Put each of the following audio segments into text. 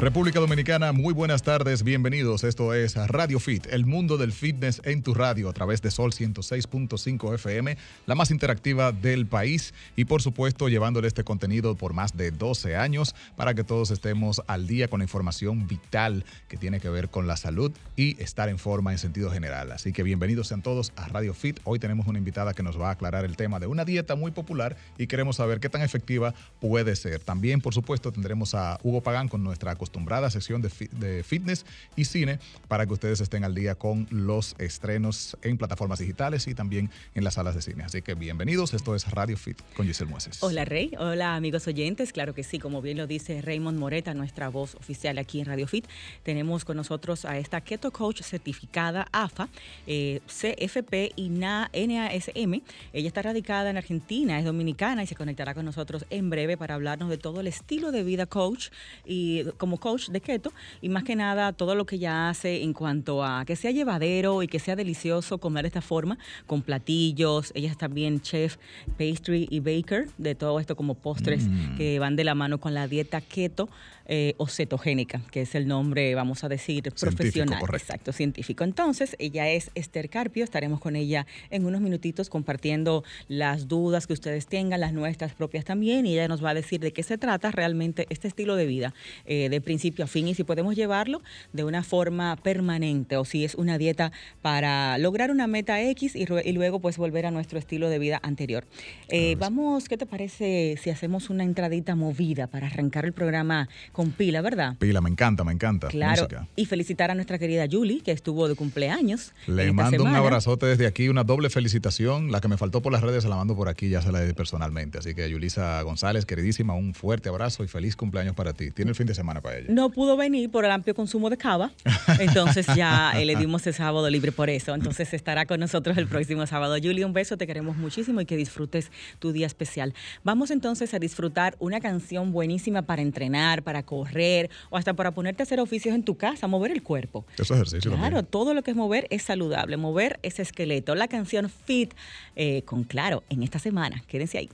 República Dominicana, muy buenas tardes, bienvenidos. Esto es Radio Fit, el mundo del fitness en tu radio a través de Sol 106.5 FM, la más interactiva del país y por supuesto llevándole este contenido por más de 12 años para que todos estemos al día con la información vital que tiene que ver con la salud y estar en forma en sentido general. Así que bienvenidos sean todos a Radio Fit. Hoy tenemos una invitada que nos va a aclarar el tema de una dieta muy popular y queremos saber qué tan efectiva puede ser. También, por supuesto, tendremos a Hugo Pagán con nuestra acostumbrada sección de, fitness y cine para que ustedes estén al día con los estrenos en plataformas digitales y también en las salas de cine. Así que bienvenidos, esto es Radio Fit con Giselle Mueces. Hola Rey, hola amigos oyentes, claro que sí, como bien lo dice Raymond Moreta, nuestra voz oficial aquí en Radio Fit, tenemos con nosotros a esta Keto Coach certificada AFA, eh, CFP y NASM. Ella está radicada en Argentina, es dominicana y se conectará con nosotros en breve para hablarnos de todo el estilo de vida coach y como coach de keto y más que nada todo lo que ella hace en cuanto a que sea llevadero y que sea delicioso comer de esta forma con platillos. Ella es también chef, pastry y baker de todo esto como postres mm. que van de la mano con la dieta keto eh, o cetogénica, que es el nombre, vamos a decir, profesional. Exacto, científico. Entonces, ella es Esther Carpio, estaremos con ella en unos minutitos compartiendo las dudas que ustedes tengan, las nuestras propias también, y ella nos va a decir de qué se trata realmente este estilo de vida, eh, de principio a fin, y si podemos llevarlo de una forma permanente, o si es una dieta para lograr una meta X y, luego pues volver a nuestro estilo de vida anterior. Eh, vamos, ¿qué te parece si hacemos una entradita movida para arrancar el programa? con pila, ¿verdad? Pila, me encanta, me encanta. Claro. Y felicitar a nuestra querida Julie, que estuvo de cumpleaños. Le mando un abrazote desde aquí, una doble felicitación. La que me faltó por las redes se la mando por aquí, ya se la di personalmente. Así que Yulisa González, queridísima, un fuerte abrazo y feliz cumpleaños para ti. Tiene el fin de semana para ella. No pudo venir por el amplio consumo de cava, entonces ya eh, le dimos el sábado libre por eso. Entonces estará con nosotros el próximo sábado. Julie, un beso, te queremos muchísimo y que disfrutes tu día especial. Vamos entonces a disfrutar una canción buenísima para entrenar, para correr o hasta para ponerte a hacer oficios en tu casa, mover el cuerpo. Eso ejercicio. Claro, todo lo que es mover es saludable, mover ese esqueleto. La canción Fit eh, con Claro en esta semana. Quédense ahí.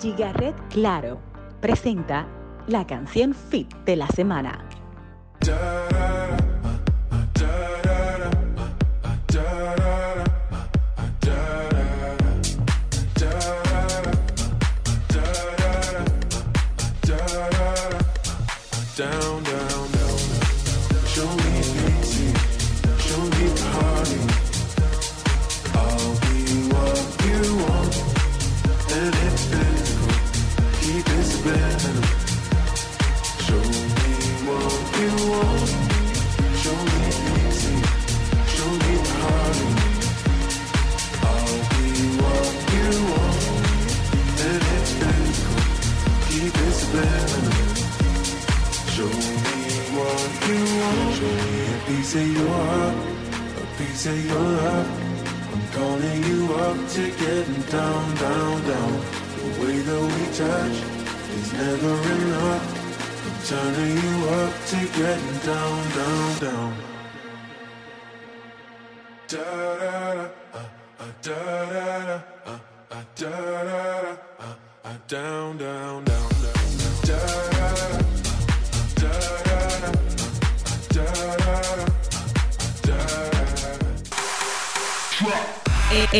Gigaret Claro presenta la canción Fit de la semana.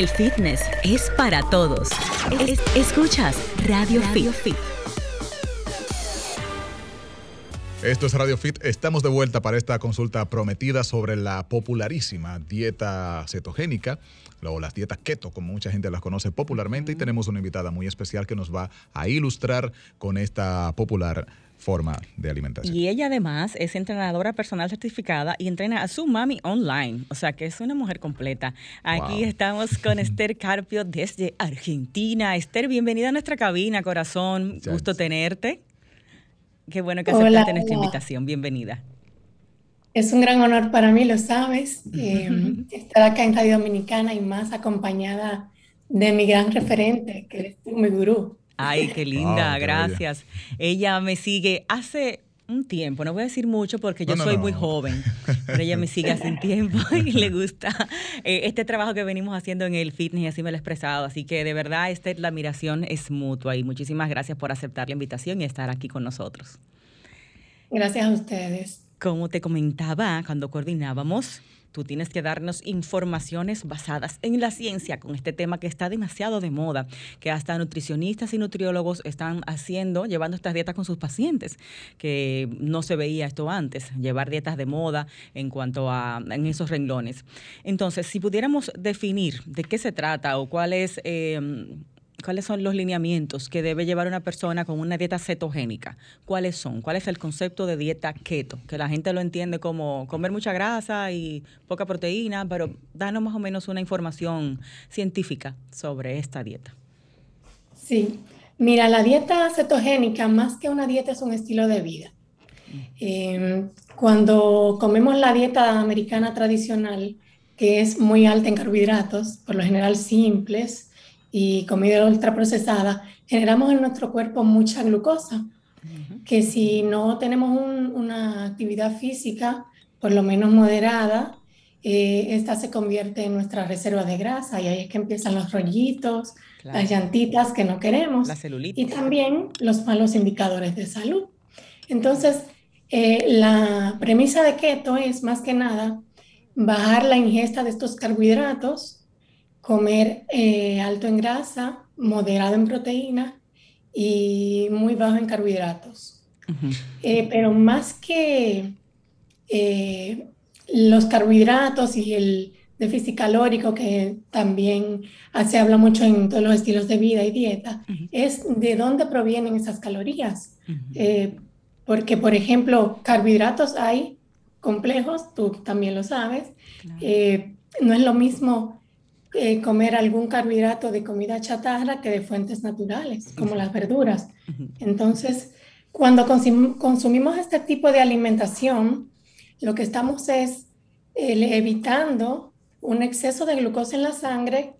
El fitness es para todos. escuchas Radio, Fit. Esto es Radio Fit. Estamos de vuelta para esta consulta prometida sobre la popularísima dieta cetogénica o las dietas keto, como mucha gente las conoce popularmente. Y tenemos una invitada muy especial que nos va a ilustrar con esta popular forma de alimentación. Y ella además es entrenadora personal certificada y entrena a su mami online, o sea que es una mujer completa. Aquí estamos con Esther Carpio desde Argentina. Esther, bienvenida a nuestra cabina, corazón. Gusto tenerte. Qué bueno que aceptaste nuestra invitación. Bienvenida. Es un gran honor para mí, lo sabes, eh, estar acá en Radio Dominicana y más acompañada de mi gran referente, que es mi gurú. Ay, qué linda, gracias. Ella me sigue hace un tiempo, no voy a decir mucho porque yo soy muy joven, pero ella me sigue hace un tiempo y le gusta eh, este trabajo que venimos haciendo en el fitness y así me lo he expresado. Así que de verdad, esta, la admiración es mutua y muchísimas gracias por aceptar la invitación y estar aquí con nosotros. Gracias a ustedes. Como te comentaba cuando coordinábamos, Tú tienes que darnos informaciones basadas en la ciencia con este tema que está demasiado de moda, que hasta nutricionistas y nutriólogos están haciendo, llevando estas dietas con sus pacientes, que no se veía esto antes, llevar dietas de moda en cuanto a en esos renglones. Entonces, si pudiéramos definir de qué se trata o cuál es eh, ¿Cuáles son los lineamientos que debe llevar una persona con una dieta cetogénica? ¿Cuáles son? ¿Cuál es el concepto de dieta keto? Que la gente lo entiende como comer mucha grasa y poca proteína, pero danos más o menos una información científica sobre esta dieta. Sí, mira, la dieta cetogénica más que una dieta es un estilo de vida. Em, cuando comemos la dieta americana tradicional, que es muy alta en carbohidratos, por lo general simples, y comida ultraprocesada, generamos en nuestro cuerpo mucha glucosa, que si no tenemos una actividad física, por lo menos moderada, eh, esta se convierte en nuestra reserva de grasa y ahí es que empiezan los rollitos, las llantitas que no queremos y también los malos indicadores de salud. Entonces, eh, la premisa de keto es más que nada bajar la ingesta de estos carbohidratos comer eh, alto en grasa, moderado en proteína y muy bajo en carbohidratos. Eh, pero más que eh, los carbohidratos y el déficit calórico, que también se habla mucho en todos los estilos de vida y dieta, es de dónde provienen esas calorías. porque, por ejemplo, carbohidratos hay complejos, tú también lo sabes. no es lo mismo eh, comer algún carbohidrato de comida chatarra que de fuentes naturales, como las verduras. Entonces, cuando consumimos este tipo de alimentación, lo que estamos es eh, evitando un exceso de glucosa en la sangre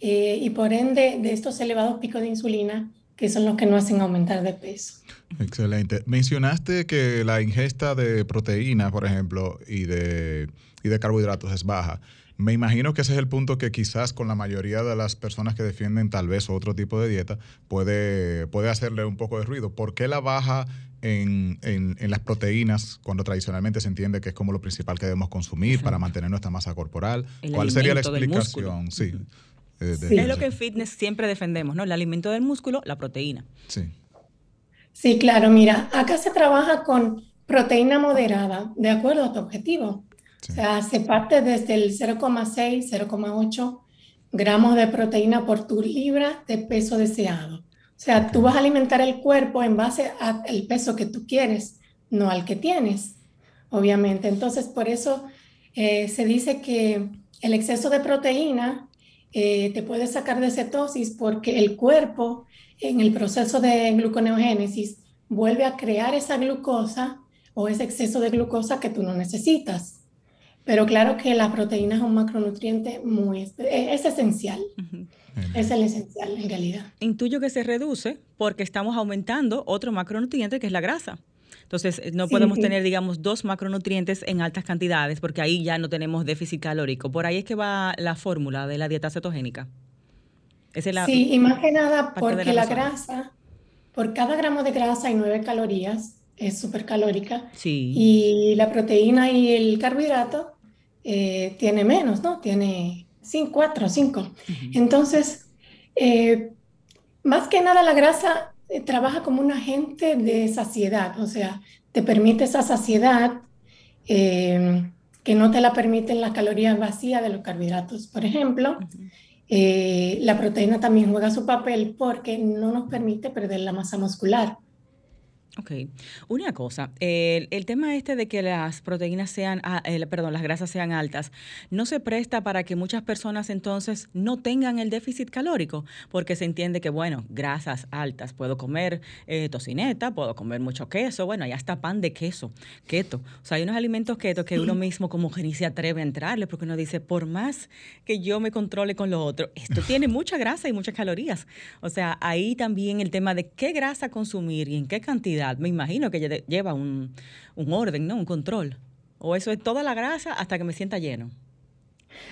eh, y por ende de estos elevados picos de insulina que son los que no hacen aumentar de peso. Excelente. Mencionaste que la ingesta de proteínas, por ejemplo, y de, y de carbohidratos es baja. Me imagino que ese es el punto que quizás con la mayoría de las personas que defienden tal vez otro tipo de dieta puede, puede hacerle un poco de ruido. ¿Por qué la baja en, las proteínas cuando tradicionalmente se entiende que es como lo principal que debemos consumir para mantener nuestra masa corporal? ¿Cuál sería la explicación? Sí. Eh, es lo que en fitness siempre defendemos, ¿no? El alimento del músculo, la proteína. Sí. Sí, claro, mira, acá se trabaja con proteína moderada, de acuerdo a tu objetivo. O sea, se parte desde el 0,6, 0,8 gramos de proteína por tu libra de peso deseado. O sea, tú vas a alimentar el cuerpo en base al peso que tú quieres, no al que tienes, obviamente. Entonces, por eso eh, se dice que el exceso de proteína eh, te puede sacar de cetosis porque el cuerpo en el proceso de gluconeogénesis vuelve a crear esa glucosa o ese exceso de glucosa que tú no necesitas. Pero claro que la proteína es un macronutriente muy, es esencial. Es el esencial en realidad. Intuyo que se reduce porque estamos aumentando otro macronutriente que es la grasa. Entonces, eh, no podemos tener, digamos, dos macronutrientes en altas cantidades porque ahí ya no tenemos déficit calórico. Por ahí es que va la fórmula de la dieta cetogénica. sí, y más que nada porque la, grasa, por cada gramo de grasa hay nueve calorías es súper calórica. Sí. Y la proteína y el carbohidrato eh, tiene menos, ¿no? Tiene 5, 4, 5. Entonces, eh, más que nada la grasa eh, trabaja como un agente de saciedad, o sea, te permite esa saciedad que no te la permiten las calorías vacías de los carbohidratos, por ejemplo. la proteína también juega su papel porque no nos permite perder la masa muscular. Ok. Una cosa, el, tema este de que las proteínas sean, ah, perdón, las grasas sean altas, no se presta para que muchas personas entonces no tengan el déficit calórico, porque se entiende que, bueno, grasas altas, puedo comer eh, tocineta, puedo comer mucho queso, bueno, ya está pan de queso, keto. O sea, hay unos alimentos keto que uno mismo como que ni se atreve a entrarle, porque uno dice, por más que yo me controle con lo otro, esto tiene mucha grasa y muchas calorías. O sea, ahí también el tema de qué grasa consumir y en qué cantidad me imagino que lleva un, orden, ¿no? Un control. ¿O eso es toda la grasa hasta que me sienta lleno?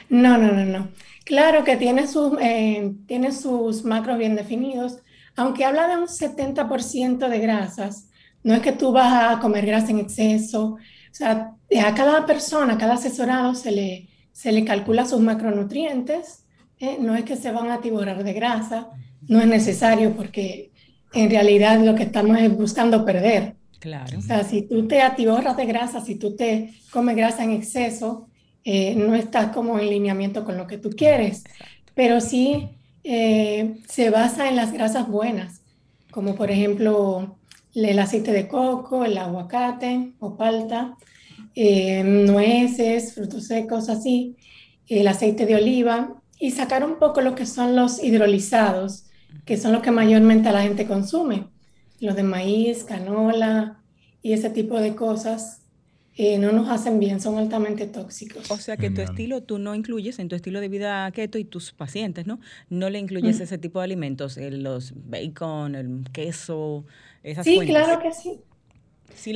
No, no, no, no. Claro que tiene sus, eh, tiene sus macros bien definidos, aunque habla de un 70% de grasas, no es que tú vas a comer grasa en exceso. O sea, a cada persona, a cada asesorado se le, se le calcula sus macronutrientes. ¿eh? No es que se van a atiborrar de grasa, no es necesario porque en realidad lo que estamos es buscando perder. Claro. O sea, si tú te atiborras de grasa, si tú te comes grasa en exceso, eh, no estás como en lineamiento con lo que tú quieres. Pero sí eh, se basa en las grasas buenas, como por ejemplo el aceite de coco, el aguacate o palta, eh, nueces, frutos secos, así, el aceite de oliva y sacar un poco lo que son los hidrolizados, que son los que mayormente la gente consume, los de maíz, canola y ese tipo de cosas eh, no nos hacen bien, son altamente tóxicos. O sea que tu estilo, tú no incluyes en tu estilo de vida keto y tus pacientes, ¿no? No le incluyes ese tipo de alimentos, los bacon, el queso, esas Sí, claro que sí.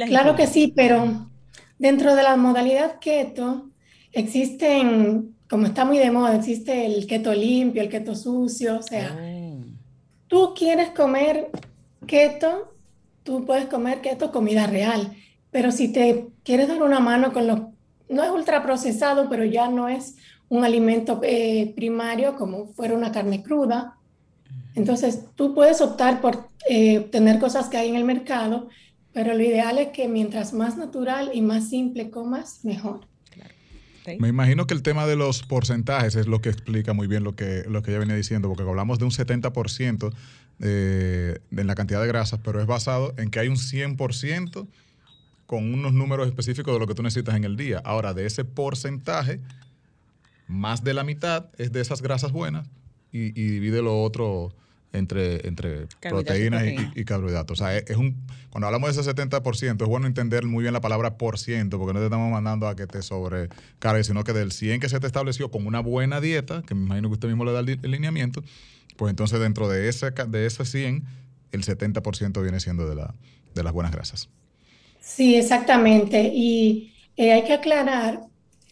claro que sí, pero dentro de la modalidad keto existen, como está muy de moda, existe el keto limpio, el keto sucio, o sea, oh. Tú quieres comer keto, tú puedes comer keto comida real pero si te quieres dar una mano con los, no es ultraprocesado, pero ya no es un alimento eh, primario como fuera una carne cruda. Entonces, tú puedes optar por eh, tener cosas que hay en el mercado, pero lo ideal es que mientras más natural y más simple comas, mejor. Me imagino que el tema de los porcentajes es lo que explica muy bien lo que, lo que ella venía diciendo, porque hablamos de un 70% eh, en la cantidad de grasas, pero es basado en que hay un 100% con unos números específicos de lo que tú necesitas en el día. Ahora, de ese porcentaje, más de la mitad es de esas grasas buenas y, divide lo otro entre, entre proteínas y, carbohidratos. O sea, es, un, cuando hablamos de ese 70%, es bueno entender muy bien la palabra por ciento, porque no te estamos mandando a que te sobrecargue, sino que del 100 que se te estableció con una buena dieta, que me imagino que usted mismo le da el, lineamiento, pues entonces dentro de ese, de ese 100, el 70% viene siendo de, la, de las buenas grasas. Sí, exactamente. Y eh, hay que aclarar,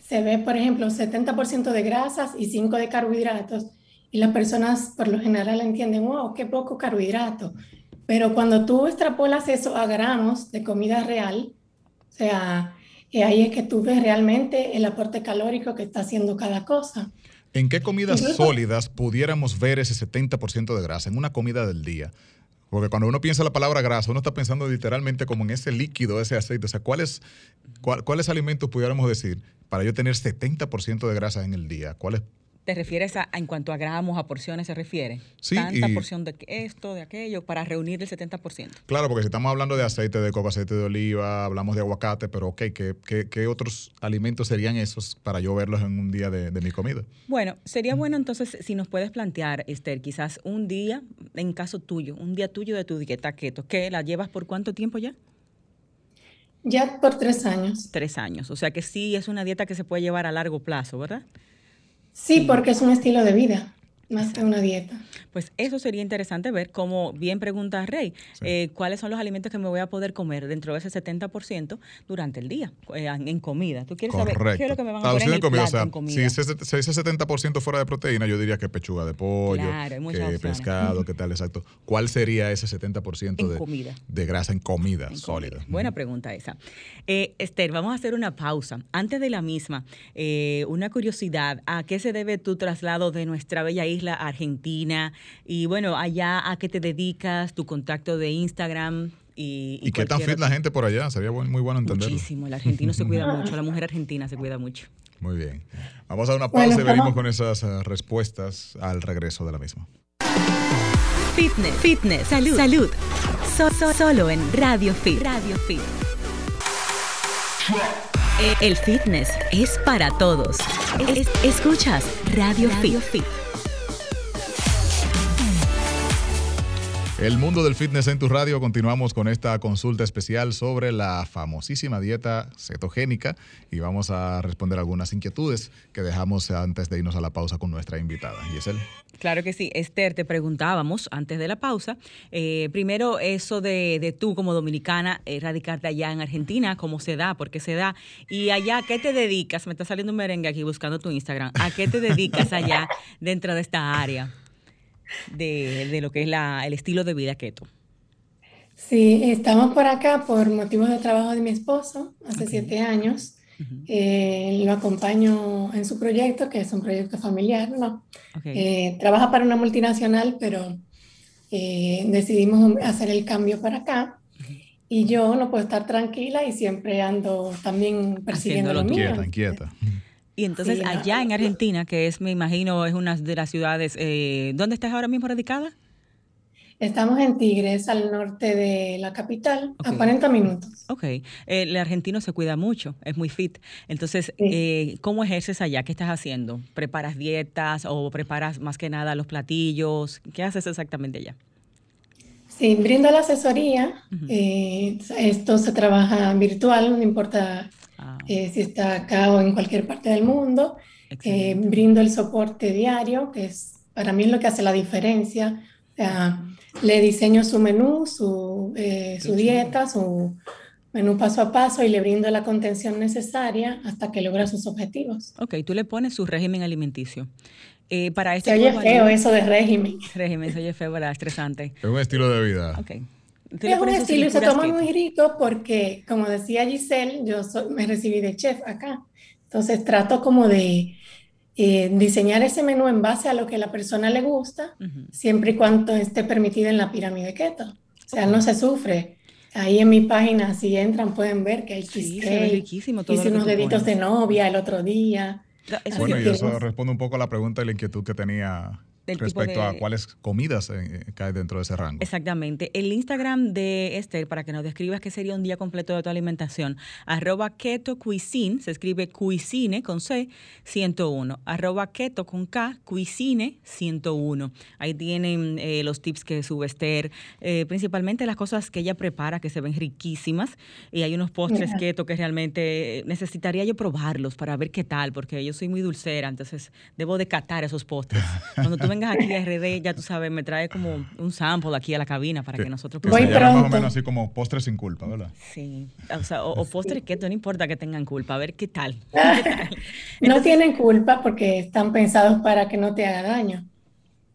se ve, por ejemplo, 70% de grasas y 5 de carbohidratos, y las personas por lo general entienden, wow, qué poco carbohidrato. Pero cuando tú extrapolas eso a gramos de comida real, o sea, eh, ahí es que tú ves realmente el aporte calórico que está haciendo cada cosa. ¿En qué comidas sólidas pudiéramos ver ese 70% de grasa en una comida del día? Porque cuando uno piensa la palabra grasa, uno está pensando literalmente como en ese líquido, ese aceite. O sea, ¿cuáles, cuáles alimentos pudiéramos decir para yo tener 70% de grasa en el día? ¿Cuáles ¿Te refieres a, en cuanto a gramos, a porciones se refiere? Sí. Tanta porción de esto, de aquello, para reunir el 70%. Claro, porque si estamos hablando de aceite de coco, aceite de oliva, hablamos de aguacate, pero ok, ¿qué, qué, otros alimentos serían esos para yo verlos en un día de, mi comida? Bueno, sería bueno entonces si nos puedes plantear, Esther, quizás un día, en caso tuyo, un día tuyo de tu dieta keto, ¿qué la llevas por cuánto tiempo ya? Ya por tres años. Tres años, o sea que sí es una dieta que se puede llevar a largo plazo, ¿verdad? Sí, porque es un estilo de vida más que una dieta. Pues eso sería interesante ver, como bien pregunta Rey, eh, cuáles son los alimentos que me voy a poder comer dentro de ese 70% durante el día, eh, en comida. ¿Tú quieres saber qué es lo que me van a poner en, comida, plato, en comida? Si ese, 70% fuera de proteína, yo diría que pechuga de pollo, que pescado, qué tal, exacto. ¿Cuál sería ese 70% de, comida. de grasa en comida sólida? Buena pregunta esa. Eh, Esther, vamos a hacer una pausa. Antes de la misma, una curiosidad, ¿a qué se debe tu traslado de nuestra bella isla la Argentina. Y bueno, allá a qué te dedicas, tu contacto de Instagram. Y, y, qué tan fit la gente por allá? Sería muy bueno entenderlo. Muchísimo, el argentino se cuida mucho, la mujer argentina se cuida mucho. Muy bien. Vamos a una pausa y venimos con esas eh, respuestas al regreso de la misma. Fitness, fitness, salud, salud. solo en Radio Fit. Radio Fit. El fitness es para todos. escuchas Radio, Radio Fit. El mundo del fitness en tu radio. Continuamos con esta consulta especial sobre la famosísima dieta cetogénica y vamos a responder algunas inquietudes que dejamos antes de irnos a la pausa con nuestra invitada. Giselle. Claro que sí. Esther, te preguntábamos antes de la pausa, eh, primero eso de, tú como dominicana, eh, radicarte allá en Argentina, cómo se da, por qué se da, y allá, ¿a qué te dedicas? Me está saliendo un merengue aquí buscando tu Instagram. ¿A qué te dedicas allá dentro de esta área? De, lo que es la, el estilo de vida keto. Sí, estamos por acá por motivos de trabajo de mi esposo, hace siete años. Eh, lo acompaño en su proyecto, que es un proyecto familiar, ¿no? Eh, trabaja para una multinacional, pero eh, decidimos hacer el cambio para acá. Y yo no puedo estar tranquila y siempre ando también persiguiendo lo mío. Inquieta, inquieta. Y entonces allá en Argentina, que es, me imagino, es una de las ciudades, ¿dónde estás ahora mismo radicada? Estamos en Tigres, al norte de la capital, a 40 minutos. Ok. el argentino se cuida mucho, es muy fit. Entonces, eh, ¿cómo ejerces allá? ¿Qué estás haciendo? ¿Preparas dietas o preparas más que nada los platillos? ¿Qué haces exactamente allá? Sí, brindo la asesoría. Eh, esto se trabaja virtual, no importa ah. eh, si está acá o en cualquier parte del mundo. brindo el soporte diario, que es para mí es lo que hace la diferencia. O sea, le diseño su menú, su, eh, su dieta, su menú paso a paso y le brindo la contención necesaria hasta que logra sus objetivos. Ok, tú le pones su régimen alimenticio. Eh, para este se oye feo eso de régimen. Régimen, se oye feo, ¿verdad? Estresante. Es un estilo de vida. Ok. Es un estilo y se toma muy rico porque, como decía Giselle, yo me recibí de chef acá. Entonces trato como de eh, diseñar ese menú en base a lo que a la persona le gusta, siempre y cuando esté permitido en la pirámide keto. O sea, no se sufre. Ahí en mi página, si entran, pueden ver que hay cheesecake. hice unos deditos de novia el otro día. bueno, y eso responde un poco a la pregunta y la inquietud que tenía respecto a cuáles comidas eh, caen dentro de ese rango. Exactamente. El Instagram de Esther, para que nos describas qué sería un día completo de tu alimentación, arroba keto cuisine, se escribe cuisine con C, 101, arroba keto con K, cuisine 101. Ahí tienen eh, los tips que sube Esther, eh, principalmente las cosas que ella prepara, que se ven riquísimas, y hay unos postres keto que realmente necesitaría yo probarlos para ver qué tal, porque yo soy muy dulcera, entonces debo de catar esos postres. Cuando tú vengas aquí a RD, ya tú sabes, me trae como un sample aquí a la cabina para que nosotros Voy pronto. Más o menos así como postres sin culpa, ¿verdad? Sí, o sea, o, postres que no importa que tengan culpa, a ver qué tal. no tienen culpa porque están pensados para que no te haga daño.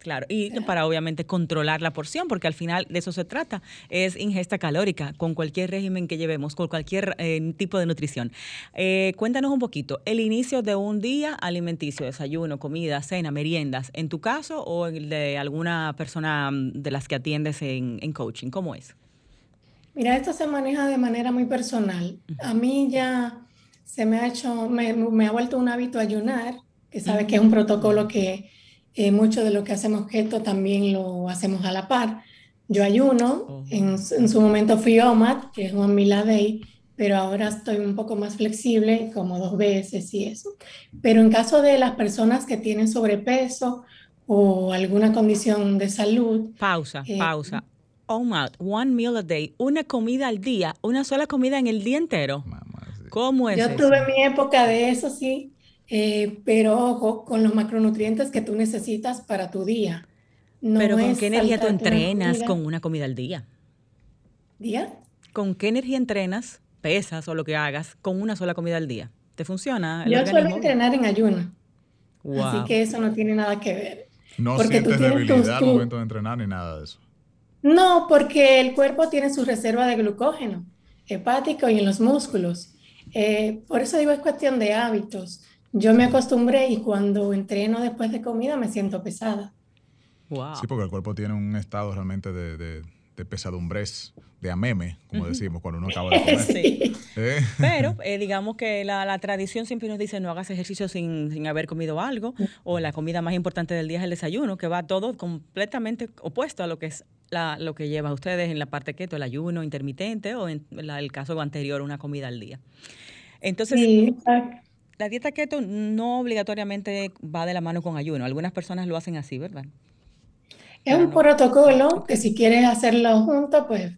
Claro, y para obviamente controlar la porción, porque al final de eso se trata, es ingesta calórica con cualquier régimen que llevemos, con cualquier eh, tipo de nutrición. Eh, cuéntanos un poquito, el inicio de un día alimenticio, desayuno, comida, cena, meriendas, en tu caso o el de alguna persona mm, de las que atiendes en, coaching, ¿cómo es? Mira, esto se maneja de manera muy personal. A mí ya se me ha hecho, me, me ha vuelto un hábito ayunar, que sabes que es un protocolo que eh, mucho de lo que hacemos keto también lo hacemos a la par. Yo ayuno, en, en, su momento fui OMAD, que es un Mila Day, pero ahora estoy un poco más flexible, como dos veces y eso. Pero en caso de las personas que tienen sobrepeso o alguna condición de salud. Pausa, eh, pausa. OMAD, one meal a day, una comida al día, una sola comida en el día entero. ¿Cómo es Yo tuve mi época de eso, sí. Eh, pero ojo con los macronutrientes que tú necesitas para tu día. pero ¿con qué energía tú entrenas con una comida al día? ¿Día? ¿Con qué energía entrenas, pesas o lo que hagas con una sola comida al día? ¿Te funciona? Yo suelo entrenar en ayuno. Así que eso no tiene nada que ver. No porque sientes debilidad al momento de entrenar ni nada de eso. No, porque el cuerpo tiene su reserva de glucógeno hepático y en los músculos. Eh, por eso digo, es cuestión de hábitos. Yo me acostumbré y cuando entreno después de comida me siento pesada. Sí, porque el cuerpo tiene un estado realmente de, de, pesadumbres, de ameme, como decimos, cuando uno acaba de comer. Sí. ¿Eh? Pero eh, digamos que la, la, tradición siempre nos dice no hagas ejercicio sin, sin, haber comido algo, o la comida más importante del día es el desayuno, que va todo completamente opuesto a lo que es la, lo que lleva a ustedes en la parte keto, el ayuno intermitente, o en el caso anterior, una comida al día. Entonces, sí, la dieta keto no obligatoriamente va de la mano con ayuno. Algunas personas lo hacen así, ¿verdad? Es un protocolo que si quieres hacerlo junto, pues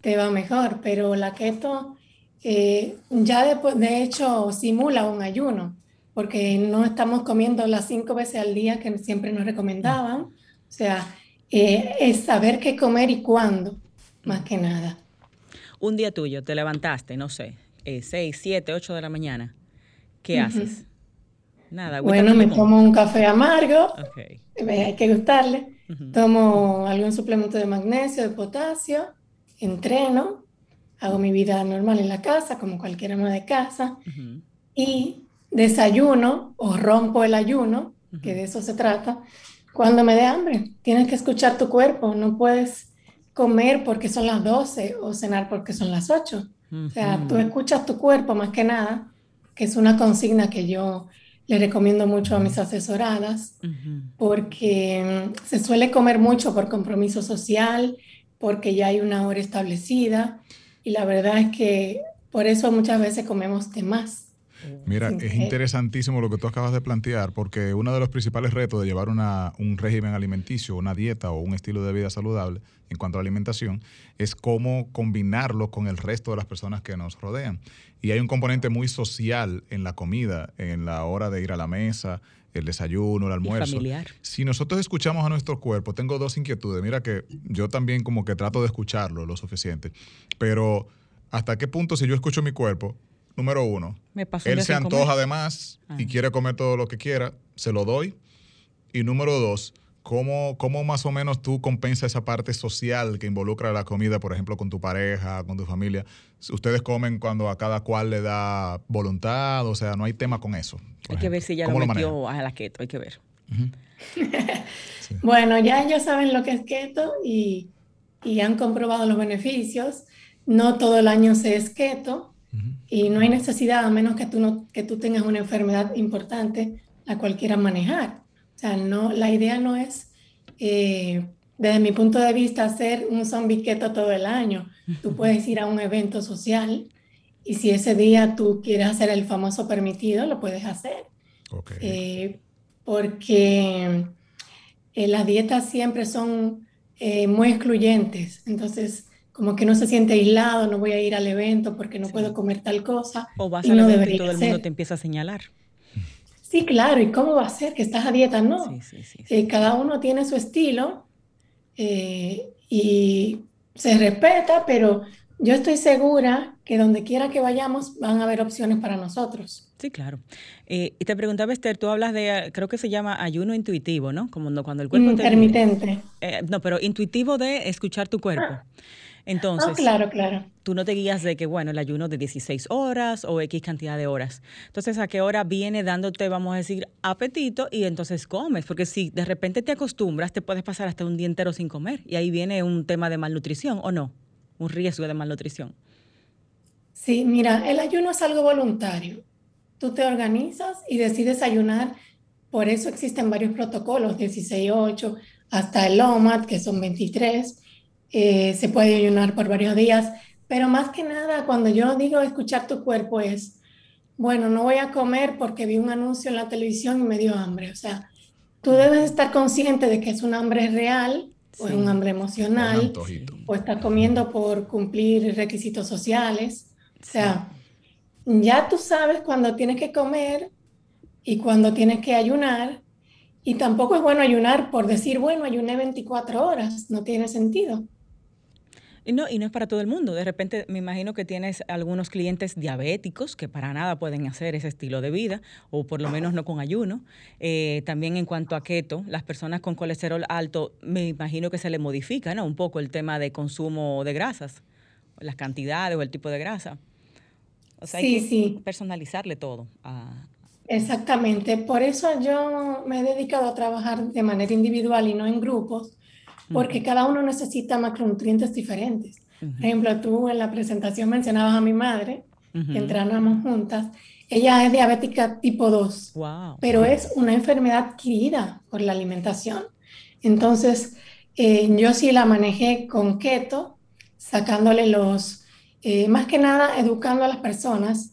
te va mejor, pero la keto eh, ya de, de, hecho simula un ayuno, porque no estamos comiendo las cinco veces al día que siempre nos recomendaban. O sea, eh, es saber qué comer y cuándo, más que nada. Un día tuyo, te levantaste, no sé, eh, seis, siete, ocho de la mañana ¿qué haces? Nada. Bueno, me tomo un café amargo, hay que gustarle. Tomo algún suplemento de magnesio, de potasio, entreno, hago mi vida normal en la casa, como cualquier ama de casa, y desayuno o rompo el ayuno, que de eso se trata, cuando me dé hambre. Tienes que escuchar tu cuerpo, no puedes comer porque son las 12 o cenar porque son las 8. O sea, tú escuchas tu cuerpo más que nada, que es una consigna que yo le recomiendo mucho a mis asesoradas, porque mm, se suele comer mucho por compromiso social, porque ya hay una hora establecida, y la verdad es que por eso muchas veces comemos de más. Mira, es interesantísimo lo que tú acabas de plantear, porque uno de los principales retos de llevar una, un régimen alimenticio, una dieta o un estilo de vida saludable en cuanto a alimentación, es cómo combinarlo con el resto de las personas que nos rodean. Y hay un componente muy social en la comida, en la hora de ir a la mesa, el desayuno, el almuerzo. familiar. Si nosotros escuchamos a nuestro cuerpo, tengo dos inquietudes. Mira que yo también como que trato de escucharlo lo suficiente, pero ¿hasta qué punto si yo escucho mi cuerpo, número uno, él se antoja de más y ah. quiere comer todo lo que quiera, se lo doy. Y número dos, ¿cómo, ¿cómo más o menos tú compensas esa parte social que involucra la comida, por ejemplo, con tu pareja, con tu familia? Ustedes comen cuando a cada cual le da voluntad, o sea, no hay tema con eso. Hay que ver si ya lo metió a la keto, hay que ver. Bueno, ya ellos saben lo que es keto y, y han comprobado los beneficios. No todo el año se es keto, y no hay necesidad, a menos que tú, no, que tú tengas una enfermedad importante, la cual quieras manejar. O sea, no, la idea no es, eh, desde mi punto de vista, hacer un zombie keto todo el año. Tú puedes ir a un evento social y si ese día tú quieres hacer el famoso permitido, lo puedes hacer. Eh, porque eh, las dietas siempre son muy excluyentes. Entonces, como que no se siente aislado, no voy a ir al evento porque no puedo comer tal cosa. O vas al evento y todo el mundo te empieza a señalar. Sí, claro, ¿y cómo va a ser que estás a dieta? No. Eh, cada uno tiene su estilo eh, y se respeta, pero yo estoy segura que donde quiera que vayamos van a haber opciones para nosotros. Sí, claro. Eh, y te preguntaba, Esther, tú hablas de, creo que se llama ayuno intuitivo, ¿no? Como cuando el cuerpo... Intermitente. no, pero intuitivo de escuchar tu cuerpo. Ah. Entonces, claro, claro. tú no te guías de que, bueno, el ayuno de 16 horas o X cantidad de horas. Entonces, ¿a qué hora viene dándote, vamos a decir, apetito y entonces comes? Porque si de repente te acostumbras, te puedes pasar hasta un día entero sin comer y ahí viene un tema de malnutrición, ¿o no? Un riesgo de malnutrición. Sí, mira, el ayuno es algo voluntario. Tú te organizas y decides ayunar. Por eso existen varios protocolos, 16-8, hasta el OMAD, que son 23 eh, se puede ayunar por varios días, pero más que nada cuando yo digo escuchar tu cuerpo es, bueno, no voy a comer porque vi un anuncio en la televisión y me dio hambre. O sea, tú debes estar consciente de que es un hambre real o es un hambre emocional o estás comiendo por cumplir requisitos sociales. O sea, ya tú sabes cuando tienes que comer y cuando tienes que ayunar. Y tampoco es bueno ayunar por decir, bueno, ayuné 24 horas, no tiene sentido. Y no, y no es para todo el mundo. De repente me imagino que tienes algunos clientes diabéticos que para nada pueden hacer ese estilo de vida, o por lo menos no con ayuno. Eh, también en cuanto a keto, las personas con colesterol alto, me imagino que se le modifica ¿no? un poco el tema de consumo de grasas, las cantidades o el tipo de grasa. O sea, hay que personalizarle todo. Exactamente. Por eso yo me he dedicado a trabajar de manera individual y no en grupos porque cada uno necesita macronutrientes diferentes. Por ejemplo, tú en la presentación mencionabas a mi madre, que entrenamos juntas. Ella es diabética tipo 2, pero es una enfermedad adquirida por la alimentación. Entonces, eh, yo sí la manejé con keto, sacándole los, eh, más que nada educando a las personas,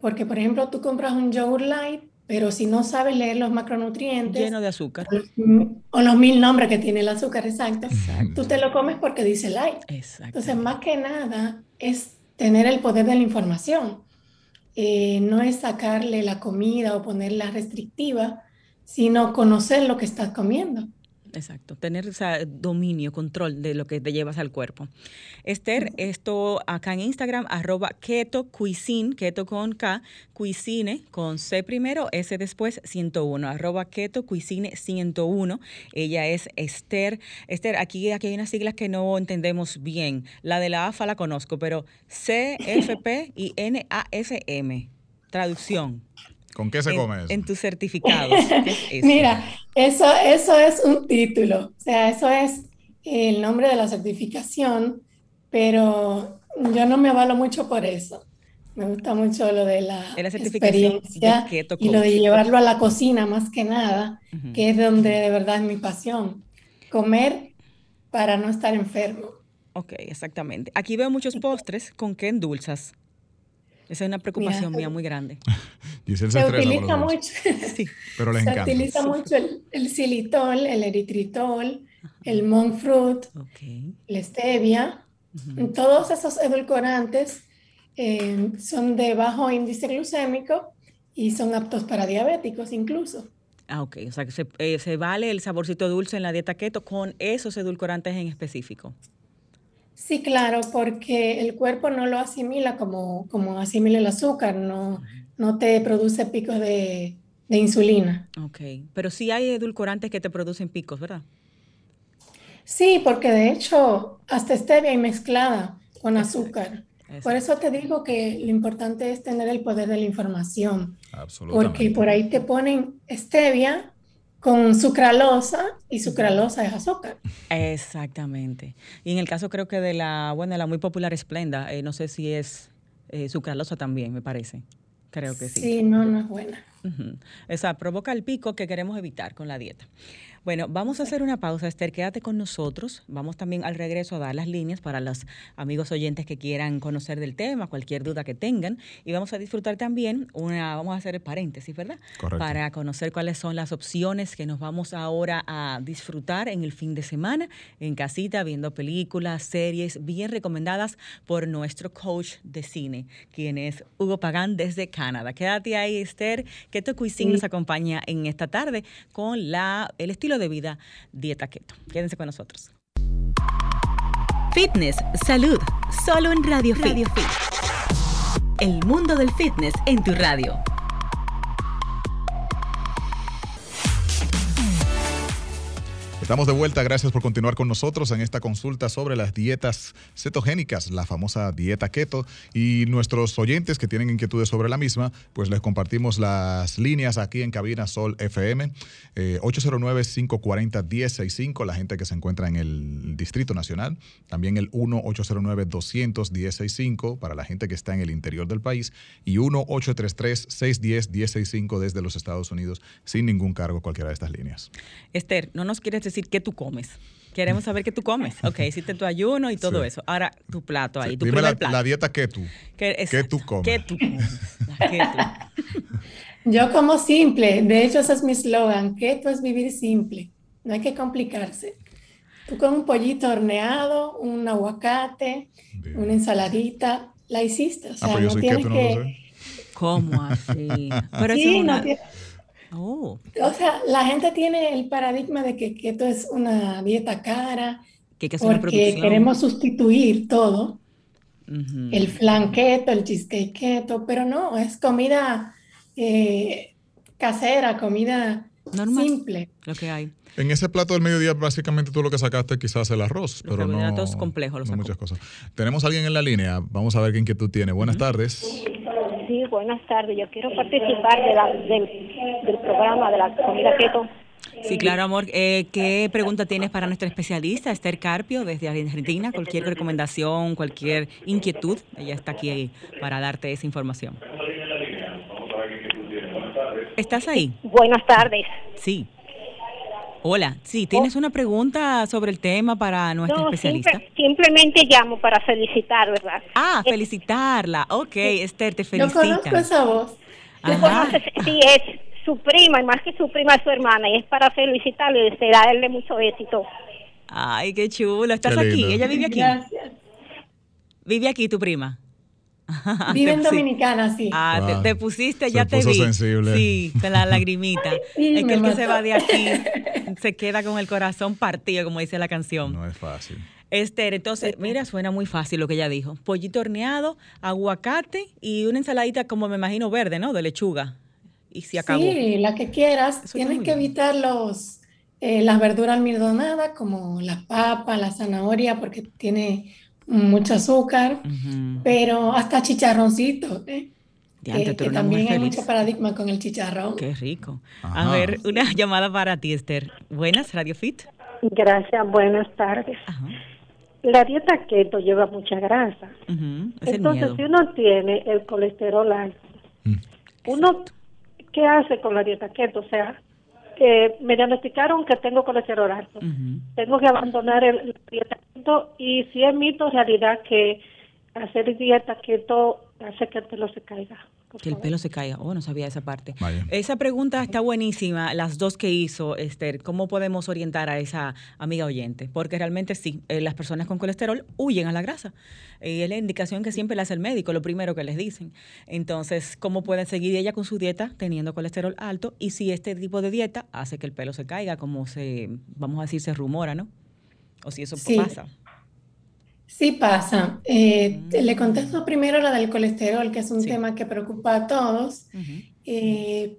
porque por ejemplo tú compras un yogurt light pero si no sabes leer los macronutrientes. Lleno de azúcar. O los, mil nombres que tiene el azúcar, exacto, Tú te lo comes porque dice light. Entonces, más que nada, es tener el poder de la información. Eh, no es sacarle la comida o ponerla restrictiva, sino conocer lo que estás comiendo. Exacto, tener o sea, dominio, control de lo que te llevas al cuerpo. Esther, esto acá en Instagram, arroba keto cuisine, keto con K, cuisine con C primero, S después, 101, arroba keto cuisine 101. Ella es Esther. Esther, aquí, aquí hay unas siglas que no entendemos bien. La de la AFA la conozco, pero C, F, P y N, A, F, M. Traducción. ¿Con qué se en, come eso? En tus certificados. ¿Qué es eso? Mira, eso, eso es un título, o sea, eso es el nombre de la certificación, pero yo no me avalo mucho por eso. Me gusta mucho lo de la, Es la certificación experiencia de y lo de llevarlo a la cocina más que nada, Ujú. que es donde de verdad es mi pasión. Comer para no estar enfermo. Ok, exactamente. Aquí veo muchos postres. ¿Con qué endulzas? Esa es una preocupación Mira, mía muy grande. Giselle se Se utiliza mucho, Sí. pero les se encanta. utiliza mucho el, el xilitol, el eritritol, el monk fruit, la stevia. Todos esos edulcorantes eh, son de bajo índice glucémico y son aptos para diabéticos incluso. Ah, ok. O sea, que se, eh, se vale el saborcito dulce en la dieta keto con esos edulcorantes en específico. Sí, claro, porque el cuerpo no lo asimila como, como asimila el azúcar, no, no te produce picos de, de insulina. Ok. Pero sí hay edulcorantes que te producen picos, ¿verdad? Sí, porque de hecho hasta stevia y mezclada con Exacto, azúcar. Por eso te digo que lo importante es tener el poder de la información, Absolutamente. porque por ahí te ponen stevia con sucralosa y sucralosa es azúcar. Exactamente. Y en el caso creo que de la, bueno, de la muy popular Splenda, eh, no sé si es eh, sucralosa también, me parece. Creo que sí. Sí, no, no es buena. O sea, provoca el pico que queremos evitar con la dieta. Bueno, vamos a hacer una pausa, Esther, quédate con nosotros. Vamos también al regreso a dar las líneas para los amigos oyentes que quieran conocer del tema, cualquier duda que tengan. Y vamos a disfrutar también una, vamos a hacer el paréntesis, ¿verdad? Correcto. Para conocer cuáles son las opciones que nos vamos ahora a disfrutar en el fin de semana, en casita, viendo películas, series bien recomendadas por nuestro coach de cine, quien es Hugo Pagán desde Canadá. Quédate ahí, Esther, que tu cuisine nos acompaña en esta tarde con la, el estilo de vida dieta keto. Quédense con nosotros. Fitness, salud, solo en Radio Fit. Radio Fit. El mundo del fitness en tu radio. Estamos de vuelta, gracias por continuar con nosotros en esta consulta sobre las dietas cetogénicas, la famosa dieta keto. Y nuestros oyentes que tienen inquietudes sobre la misma, pues les compartimos las líneas aquí en Cabina Sol FM, eh, 809-540-1065, la gente que se encuentra en el Distrito Nacional. También el 1-809-200-1065 para la gente que está en el interior del país. Y 1-833-610-1065 desde los Estados Unidos, sin ningún cargo cualquiera de estas líneas. Esther, no nos quieres decir qué tú comes. Queremos saber qué tú comes. Ok, hiciste tu ayuno y todo Sí. eso. Ahora, tu plato ahí, Sí, tu Dime primer la, plato. la dieta que tú. ¿Qué, ¿Qué tú comes? ¿Qué tú comes? Yo como simple, de hecho ese es mi eslogan, keto es vivir simple, no hay que complicarse. Tú con un pollito horneado, un aguacate, Bien. una ensaladita, la hiciste, o Ah, sea, pero yo no soy tienes keto, no que... lo sé. ¿Cómo así? Pero eso Sí, es una... no tiene- Oh, O sea, la gente tiene el paradigma de que keto es una dieta cara, que que porque queremos sustituir todo, el flan keto, el cheesecake keto, pero no, es comida eh, casera, comida Normal. simple. Lo que hay. En ese plato del mediodía, básicamente tú lo que sacaste quizás el arroz, Los pero no, complejos no muchas cosas. Tenemos a alguien en la línea. Vamos a ver qué inquietud tiene. Buenas tardes. Sí, buenas tardes. Yo quiero participar de la, del, del programa de la comida keto. Sí, claro, amor. Eh, ¿Qué pregunta tienes para nuestra especialista, Esther Carpio, desde Argentina? Cualquier recomendación, cualquier inquietud, ella está aquí para darte esa información. ¿Estás ahí? Buenas tardes. Sí. Hola, sí, ¿tienes una pregunta sobre el tema para nuestra No, especialista? simple- simplemente llamo para felicitar, ¿verdad? Ah, felicitarla. Ok, Esther, te Yo conozco esa voz. Conoces, sí, es su prima, y más que su prima, es su hermana, y es para felicitarle y desearle mucho éxito. Ay, qué chulo. ¿Estás Qué aquí? Ella vive aquí. Gracias. Vive aquí tu prima. Vive en Te- sí. Dominicana, sí. Ah, te- Wow. te, pusiste, Se ya te puso vi. sensible. Sí, con la lagrimita. Sí, es que el que se va de aquí se queda con el corazón partido, como dice la canción. No es fácil. Esther, entonces, mira, suena muy fácil lo que ella dijo. Pollito horneado, aguacate y una ensaladita como me imagino verde, ¿no? De lechuga. Y se acabó. Sí, la que quieras. Tienes que bien. evitar los, eh, las verduras almidonadas como la papa, la zanahoria, porque tiene mucho azúcar, pero hasta chicharroncito, ¿eh? Que, también hay feliz. mucho paradigma con el chicharrón. Qué rico. Ajá. A ver, una llamada para ti, Esther. Buenas, Radio Fit. Gracias, buenas tardes. Ajá. La dieta keto lleva mucha grasa. Ujú, Es el Entonces, miedo. si uno tiene el colesterol alto, Mm. uno, ¿qué hace con la dieta keto? O sea, eh, me diagnosticaron que tengo colesterol alto. Tengo que abandonar el la dieta keto y si es mito, realidad que hacer dieta keto hace que el pelo se caiga. Que el pelo se caiga. Oh, no sabía esa parte. Vaya. Esa pregunta está buenísima, las dos que hizo Esther. ¿Cómo podemos orientar a esa amiga oyente? Porque realmente sí, eh, las personas con colesterol huyen a la grasa. Y es la indicación que siempre le hace el médico, lo primero que les dicen. Entonces, ¿cómo pueden seguir ella con su dieta teniendo colesterol alto? Y si este tipo de dieta hace que el pelo se caiga, como se, vamos a decir, se rumora, ¿no? O si eso Sí. pasa. Sí pasa. Eh, Le contesto primero la del colesterol, que es un Sí. tema que preocupa a todos. Ujú. Eh,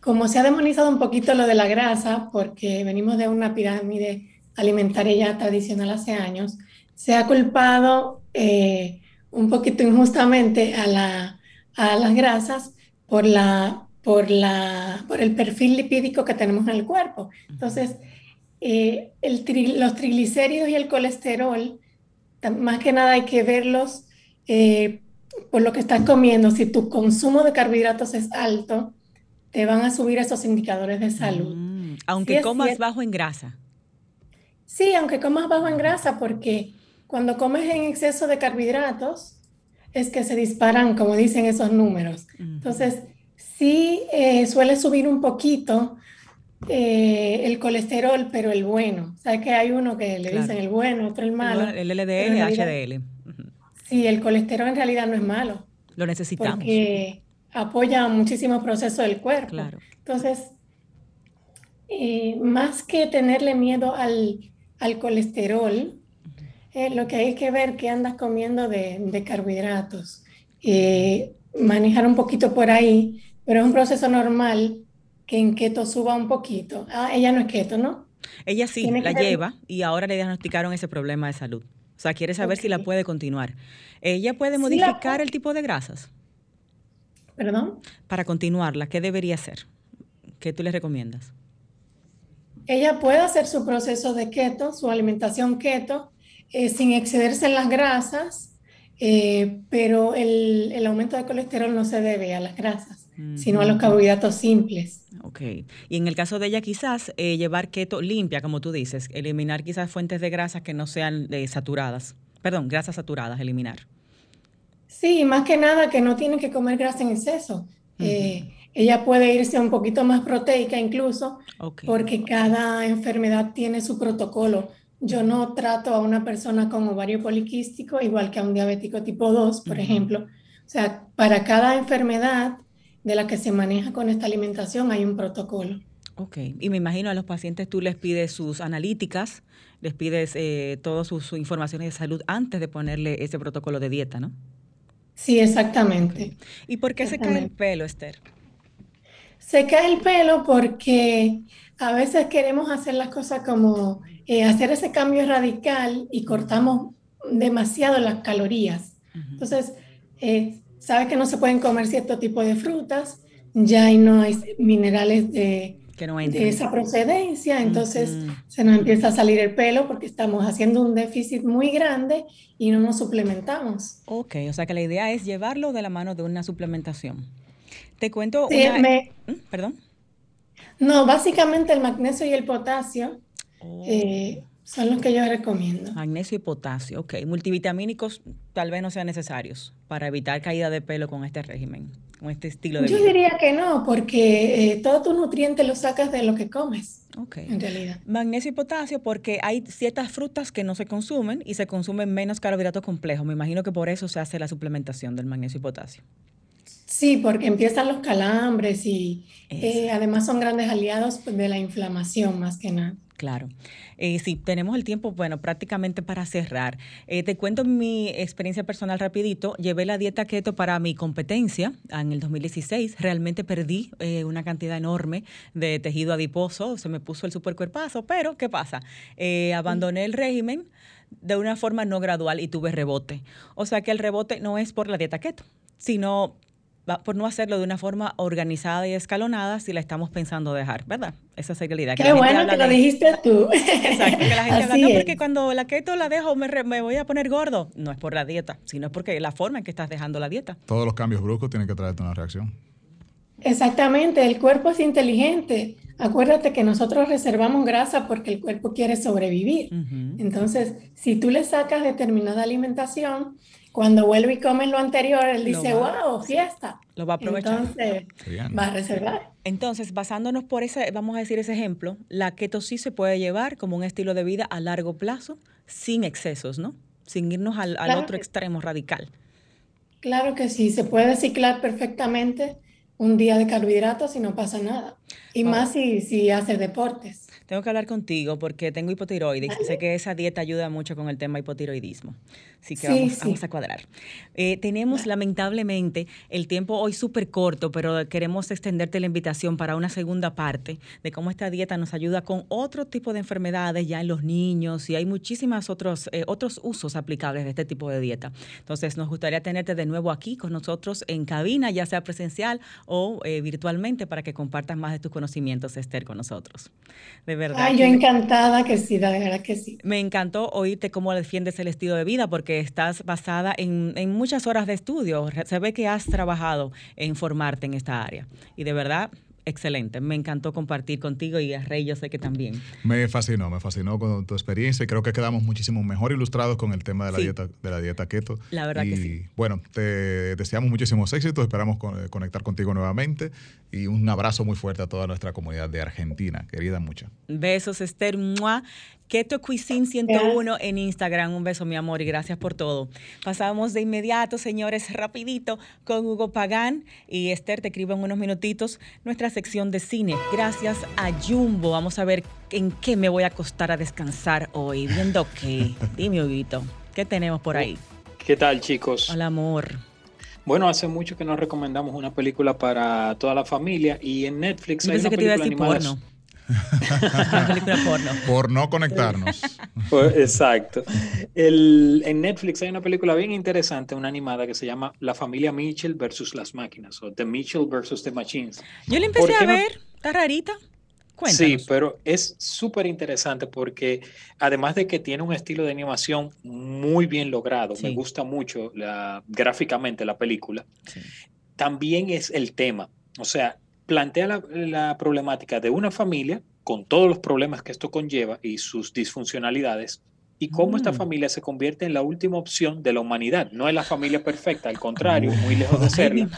como se ha demonizado un poquito lo de la grasa, porque venimos de una pirámide alimentaria ya tradicional hace años, se ha culpado eh, un poquito injustamente a la, a las grasas por la, por la, por el perfil lipídico que tenemos en el cuerpo. Entonces, eh, el tri- los triglicéridos y el colesterol, más que nada hay que verlos eh, por lo que estás comiendo. Si tu consumo de carbohidratos es alto, te van a subir esos indicadores de salud. Mm, Aunque Sí, comas cierto. bajo en grasa. Sí, aunque comas bajo en grasa, porque cuando comes en exceso de carbohidratos, es que se disparan, como dicen esos números. Entonces, sí eh, suele subir un poquito eh, el colesterol, pero el bueno. Sea que hay uno que le Claro. dicen el bueno, otro el malo. El en LDL, realidad- HDL. Sí, el colesterol en realidad no es malo, Lo necesitamos. porque apoya muchísimos procesos del cuerpo. Claro. Entonces, eh, más que tenerle miedo al, al colesterol, eh, lo que hay que ver qué andas comiendo de, de carbohidratos. Eh, manejar un poquito por ahí, pero es un proceso normal que en keto suba un poquito. Ah, ella no es keto, ¿no? Ella sí la que lleva y ahora le diagnosticaron ese problema de salud. O sea, quiere saber si la puede continuar. Ella puede Sí modificar el tipo de grasas Perdón. para continuarla. ¿Qué debería hacer? ¿Qué tú le recomiendas? Ella puede hacer su proceso de keto, su alimentación keto, eh, sin excederse en las grasas, eh, pero el, el aumento de colesterol no se debe a las grasas, sino a los carbohidratos simples. Ok. Y en el caso de ella, quizás eh, llevar keto limpia, como tú dices, eliminar quizás fuentes de grasas que no sean eh, saturadas. Perdón, grasas saturadas, eliminar. Sí, más que nada que no tiene que comer grasa en exceso. Eh, ella puede irse un poquito más proteica incluso, Ok. porque cada enfermedad tiene su protocolo. Yo no trato a una persona con ovario poliquístico igual que a un diabético tipo 2, por Ujú. ejemplo. O sea, para cada enfermedad de la que se maneja con esta alimentación hay un protocolo. Ok, y me imagino a los pacientes tú les pides sus analíticas, les pides eh, todas sus, sus informaciones de salud antes de ponerle ese protocolo de dieta, ¿no? Sí, exactamente. ¿Y por qué se cae el pelo, Esther? Se cae el pelo porque a veces queremos hacer las cosas como eh, hacer ese cambio radical y cortamos demasiado las calorías. Entonces, eh, sabes que no se pueden comer cierto tipo de frutas, ya no hay minerales de, Que no de esa procedencia, entonces se nos empieza a salir el pelo porque estamos haciendo un déficit muy grande y no nos suplementamos. Ok, o sea que la idea es llevarlo de la mano de una suplementación. Te cuento Sí, una... me- ¿Mm? Perdón. no, básicamente el magnesio y el potasio Oh, eh, Son los que yo recomiendo. Magnesio y potasio, ok. Multivitamínicos tal vez no sean necesarios para evitar caída de pelo con este régimen, con este estilo de Yo vida. diría que no, porque eh, todos tus nutrientes los sacas de lo que comes, Ok. en realidad. Magnesio y potasio porque hay ciertas frutas que no se consumen y se consumen menos carbohidratos complejos. Me imagino que por eso se hace la suplementación del magnesio y potasio. Sí, porque empiezan los calambres y eh, además son grandes aliados pues, de la inflamación más que nada. Claro. Eh, sí, tenemos el tiempo, bueno, prácticamente para cerrar. Eh, te cuento mi experiencia personal rapidito. Llevé la dieta keto para mi competencia en el 2016. Realmente perdí eh, una cantidad enorme de tejido adiposo. Se me puso el supercuerpazo, pero ¿qué pasa? Eh, abandoné el régimen de una forma no gradual y tuve rebote. O sea que el rebote no es por la dieta keto, sino por no hacerlo de una forma organizada y escalonada si la estamos pensando dejar, ¿verdad? Esa es la realidad. que Qué la bueno que lo de- dijiste tú. Exacto, que la gente habla, no, es. porque cuando la keto la dejo me, re- me voy a poner gordo. No es por la dieta, sino es porque la forma en que estás dejando la dieta. Todos los cambios bruscos tienen que traerte una reacción. Exactamente, el cuerpo es inteligente. Acuérdate que nosotros reservamos grasa porque el cuerpo quiere sobrevivir. Entonces, si tú le sacas determinada alimentación, cuando vuelve y come lo anterior, él Lo dice, va- wow, fiesta. Lo va a aprovechar. Entonces, Bien. va a reservar. Entonces, basándonos por ese, vamos a decir ese ejemplo, la keto sí se puede llevar como un estilo de vida a largo plazo, sin excesos, ¿no? Sin irnos al, al Claro otro que- extremo radical. Claro que sí, se puede ciclar perfectamente un día de carbohidratos y no pasa nada. Y Oh. más si, si haces deportes. Tengo que hablar contigo porque tengo hipotiroides. Sé que esa dieta ayuda mucho con el tema hipotiroidismo. Así que Sí, vamos, sí. vamos a cuadrar. Eh, tenemos lamentablemente el tiempo hoy súper corto, pero queremos extenderte la invitación para una segunda parte de cómo esta dieta nos ayuda con otro tipo de enfermedades ya en los niños y hay muchísimos otros, eh, otros usos aplicables de este tipo de dieta. Entonces nos gustaría tenerte de nuevo aquí con nosotros en cabina, ya sea presencial o eh, virtualmente, para que compartas más de tus conocimientos, Esther, con nosotros. De verdad. Ay, yo encantada que sí, de verdad que sí. me encantó oírte cómo defiendes el estilo de vida porque estás basada en, en muchas horas de estudio. Se ve que has trabajado en formarte en esta área. Y de verdad, excelente. Me encantó compartir contigo y a Rey yo sé que también. Me fascinó, me fascinó con tu experiencia y creo que quedamos muchísimo mejor ilustrados con el tema de la Sí. dieta de la dieta keto. La verdad y, que sí. Bueno, te deseamos muchísimos éxitos, esperamos con- eh, conectar contigo nuevamente y un abrazo muy fuerte a toda nuestra comunidad de Argentina, querida mucha. Besos, Esther. ¡Mua! Keto Cuisine 101 en Instagram. Un beso, mi amor, y gracias por todo. Pasamos de inmediato, señores, rapidito, con Hugo Pagán. Y Esther, te escribo en unos minutitos nuestra sección de cine. Gracias a Jumbo. Vamos a ver en qué me voy a acostar a descansar hoy. Viendo qué. Dime, Huguito, ¿qué tenemos por ahí? ¿Qué tal, chicos? Hola, amor. Bueno, hace mucho que nos recomendamos una película para toda la familia y en Netflix hay una película animada. porno. Película porno. Por no conectarnos. Pues, Exacto. El- en Netflix hay una película bien interesante, una animada que se llama La familia Mitchell versus las máquinas o The Mitchell versus the Machines. Yo la ¿Por empecé a no? ver. ¿Está rarita? Cuéntanos. Sí, pero es súper interesante porque además de que tiene un estilo de animación muy bien logrado, me gusta mucho la, gráficamente la película, Sí. también es el tema. O sea, plantea la, la problemática de una familia con todos los problemas que esto conlleva y sus disfuncionalidades y cómo esta Mm. familia se convierte en la última opción de la humanidad. No es la familia perfecta, al contrario, muy lejos de serla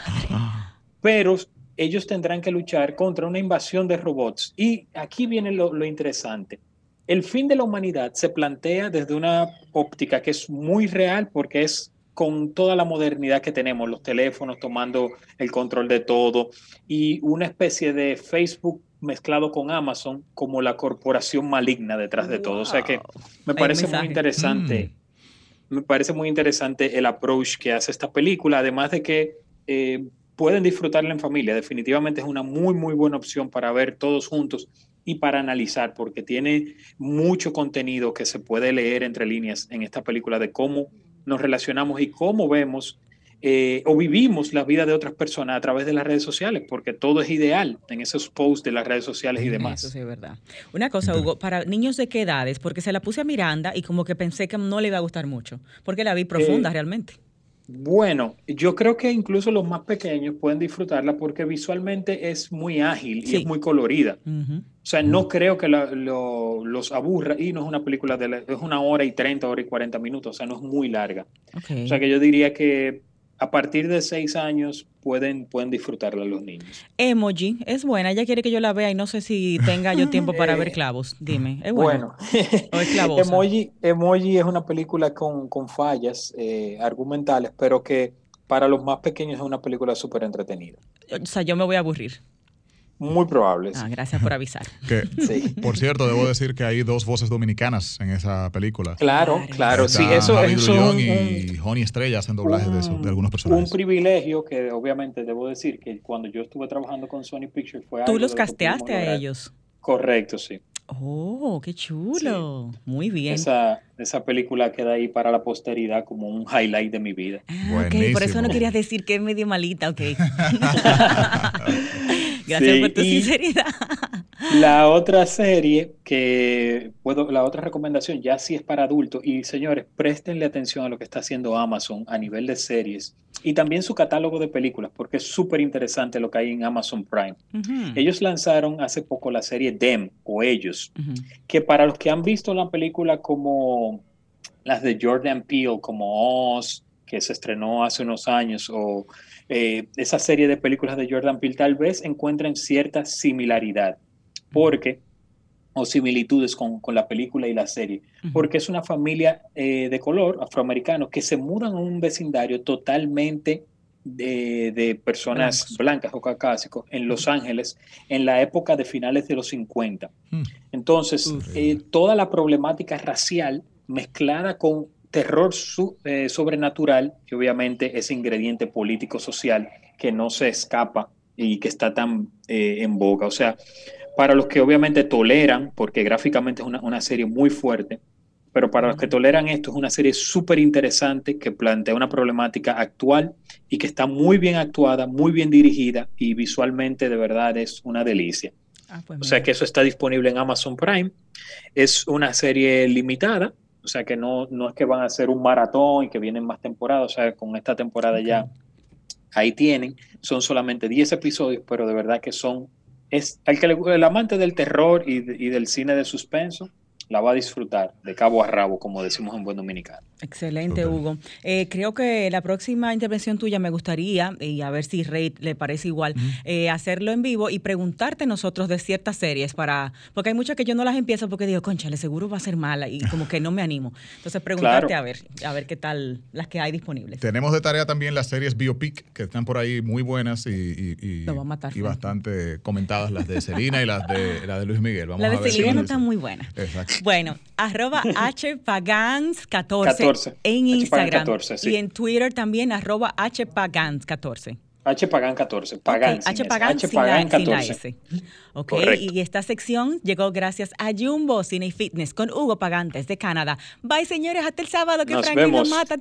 pero ellos tendrán que luchar contra una invasión de robots. Y aquí viene lo, lo interesante. El fin de la humanidad se plantea desde una óptica que es muy real porque es con toda la modernidad que tenemos, los teléfonos tomando el control de todo y una especie de Facebook mezclado con Amazon como la corporación maligna detrás de todo. O sea que me parece muy interesante me parece muy interesante el approach que hace esta película, además de que eh, pueden disfrutarla en familia. Definitivamente es una muy, muy buena opción para ver todos juntos y para analizar, porque tiene mucho contenido que se puede leer entre líneas en esta película de cómo nos relacionamos y cómo vemos eh, o vivimos la vida de otras personas a través de las redes sociales, porque todo es ideal en esos posts de las redes sociales y Eso demás. sí es verdad. Una cosa, Hugo, para niños de qué edades, porque se la puse a Miranda y como que pensé que no le iba a gustar mucho, porque la vi profunda Eh, realmente. Bueno, yo creo que incluso los más pequeños pueden disfrutarla porque visualmente es muy ágil y es muy colorida. O sea, no creo que la- lo- los aburra y no es una película de la- es una hora y 30, hora y 40 minutos, o sea, no es muy larga. O sea, que yo diría que a partir de seis años pueden, pueden disfrutarla los niños. Emoji, es buena. Ella quiere que yo la vea y no sé si tenga yo tiempo para ver clavos. Dime, es buena. Bueno, ¿O es? Emoji, Emoji es una película con, con fallas eh, argumentales, pero que para los más pequeños es una película súper entretenida. O sea, yo me voy a aburrir. Muy probable. Ah, gracias por avisar. Que, Sí. por cierto, debo decir que hay dos voces dominicanas en esa película. Claro, Claro. claro, sí, Está eso, eso es un- y Honey Estrella hacen doblajes de, esos- de algunos un personajes. privilegio que obviamente debo decir que cuando yo estuve trabajando con Sony Pictures fue Tú algo los casteaste a ellos. Correcto, sí. Oh, qué chulo. Muy bien. Esa, esa película queda ahí para la posteridad como un highlight de mi vida. Ah, ok, por eso no querías decir que es medio malita, ok. Gracias Sí, por tu sinceridad. La otra serie que puedo, la otra recomendación ya sí es para adultos y señores, préstenle atención a lo que está haciendo Amazon a nivel de series y también su catálogo de películas porque es súper interesante lo que hay en Amazon Prime. Ellos lanzaron hace poco la serie Them o Ellos, que para los que han visto la película como las de Jordan Peele, como Oz, que se estrenó hace unos años, o eh, esa serie de películas de Jordan Peele, tal vez encuentren cierta similaridad, porque, o similitudes con, con la película y la serie, porque es una familia eh, de color afroamericano que se mudan a un vecindario totalmente de, de personas Blancos. blancas o caucásicos en Los Ángeles en la época de finales de los 50. Hmm. Entonces, eh, toda la problemática racial mezclada con terror su- eh, sobrenatural, que obviamente es ingrediente político-social que no se escapa y que está tan eh, en boga. O sea, para los que obviamente toleran, porque gráficamente es una, una serie muy fuerte, pero para los que toleran esto es una serie súper interesante que plantea una problemática actual y que está muy bien actuada, muy bien dirigida y visualmente de verdad es una delicia. Ah, pues O sea que eso está disponible en Amazon Prime. Es una serie limitada, o sea que no, no es que van a hacer un maratón y que vienen más temporadas, o sea, con esta temporada ya ahí tienen. Son solamente 10 episodios, pero de verdad que son... Es, al que le, el amante del terror y, de- y del cine de suspenso la va a disfrutar de cabo a rabo, como decimos en buen dominicano. Excelente. Hugo. Eh, creo que la próxima intervención tuya me gustaría, y a ver si Rey le parece igual, eh, hacerlo en vivo y preguntarte nosotros de ciertas series para, porque hay muchas que yo no las empiezo porque digo, conchale, seguro va a ser mala y como que no me animo. Entonces preguntarte Claro. a ver, a ver qué tal las que hay disponibles. Tenemos de tarea también las series Biopic, que están por ahí muy buenas y, y- y- Lo va a matar, y Frank. bastante comentadas, las de Selena y las de, la de Luis Miguel. Vamos La de Selena si- no está muy buena. Exacto. Bueno, arroba hpagans14 14. en Instagram 14, sí. y en Twitter también arroba hpagans14. H Pagan 14, Pagan Ok, sin H S, Pagan H sin la, Pagan sin la 14. S. Ok, Correcto. y esta sección llegó gracias a Jumbo Cine y Fitness con Hugo Pagantes de Canadá. Bye, señores, hasta el sábado que Nos Frankie nos vemos. mata.